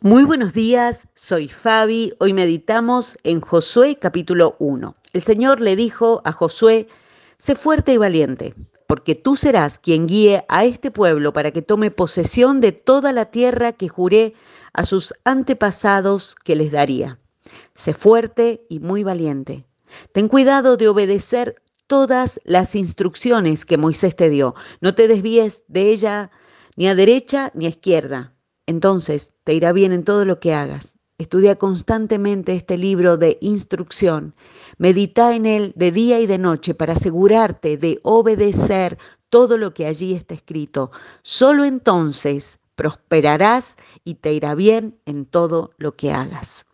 Muy buenos días, soy Fabi. Hoy meditamos en Josué capítulo 1. El Señor le dijo a Josué, sé fuerte y valiente, porque tú serás quien guíe a este pueblo para que tome posesión de toda la tierra que juré a sus antepasados que les daría. Sé fuerte y muy valiente. Ten cuidado de obedecer todas las instrucciones que Moisés te dio. No te desvíes de ella ni a derecha ni a izquierda entonces te irá bien en todo lo que hagas. Estudia constantemente este libro de instrucción. Medita en él de día y de noche para asegurarte de obedecer todo lo que allí está escrito. Solo entonces prosperarás y te irá bien en todo lo que hagas.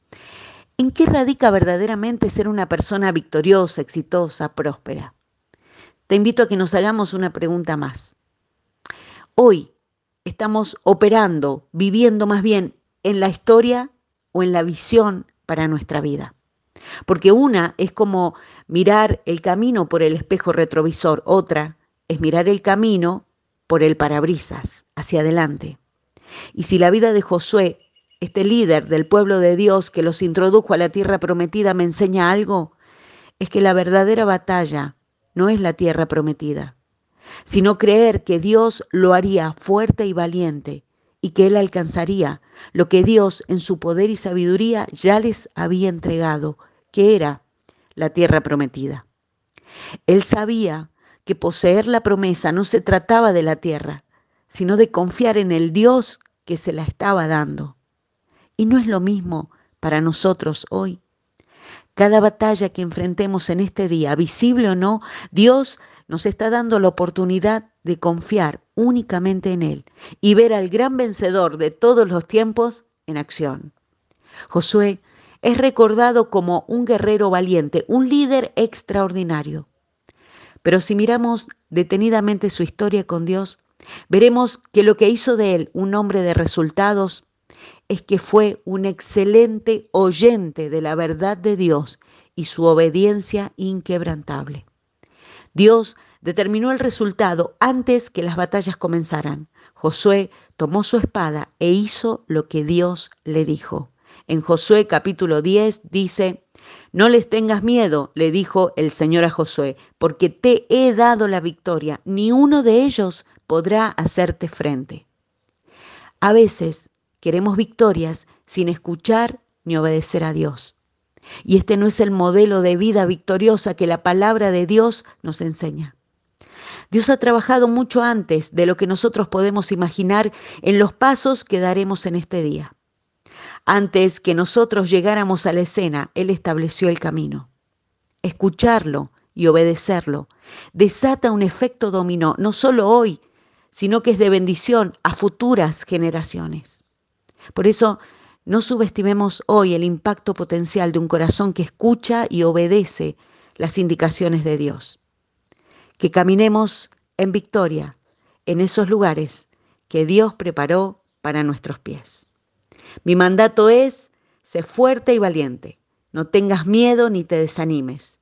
¿En qué radica verdaderamente ser una persona victoriosa, exitosa, próspera? Te invito a que nos hagamos una pregunta más. Hoy, estamos operando, viviendo más bien en la historia o en la visión para nuestra vida. Porque una es como mirar el camino por el espejo retrovisor, otra es mirar el camino por el parabrisas, hacia adelante. Y si la vida de Josué, este líder del pueblo de Dios que los introdujo a la tierra prometida, me enseña algo, es que la verdadera batalla no es la tierra prometida, sino creer que Dios lo haría fuerte y valiente y que Él alcanzaría lo que Dios en su poder y sabiduría ya les había entregado, que era la tierra prometida. Él sabía que poseer la promesa no se trataba de la tierra, sino de confiar en el Dios que se la estaba dando. Y no es lo mismo para nosotros hoy. Cada batalla que enfrentemos en este día, visible o no, Dios nos está dando la oportunidad de confiar únicamente en Él y ver al gran vencedor de todos los tiempos en acción. Josué es recordado como un guerrero valiente, un líder extraordinario. Pero si miramos detenidamente su historia con Dios, veremos que lo que hizo de él un hombre de resultados es que fue un excelente oyente de la verdad de Dios y su obediencia inquebrantable. Dios determinó el resultado antes que las batallas comenzaran. Josué tomó su espada e hizo lo que Dios le dijo. En Josué capítulo 10 dice, no les tengas miedo, le dijo el Señor a Josué, porque te he dado la victoria, ni uno de ellos podrá hacerte frente. A veces queremos victorias sin escuchar ni obedecer a Dios. Y este no es el modelo de vida victoriosa que la palabra de Dios nos enseña. Dios ha trabajado mucho antes de lo que nosotros podemos imaginar en los pasos que daremos en este día. Antes que nosotros llegáramos a la escena, Él estableció el camino. Escucharlo y obedecerlo desata un efecto dominó, no solo hoy, sino que es de bendición a futuras generaciones. Por eso no subestimemos hoy el impacto potencial de un corazón que escucha y obedece las indicaciones de Dios. Que caminemos en victoria en esos lugares que Dios preparó para nuestros pies. Mi mandato es, sé fuerte y valiente, no tengas miedo ni te desanimes,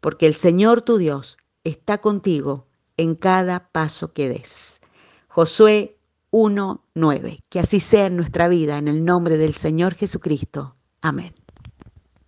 porque el Señor tu Dios está contigo en cada paso que des. Josué 1.9. Que así sea en nuestra vida, en el nombre del Señor Jesucristo. Amén.